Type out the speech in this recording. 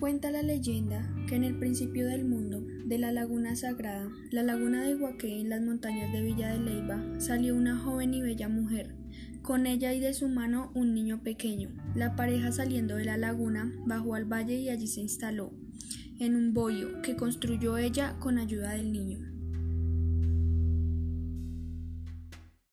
Cuenta la leyenda que en el principio del mundo, de la laguna sagrada, la laguna de Iguaque en las montañas de Villa de Leiva, salió una joven y bella mujer. Con ella y de su mano un niño pequeño. La pareja saliendo de la laguna bajó al valle y allí se instaló, en un boyo que construyó ella con ayuda del niño.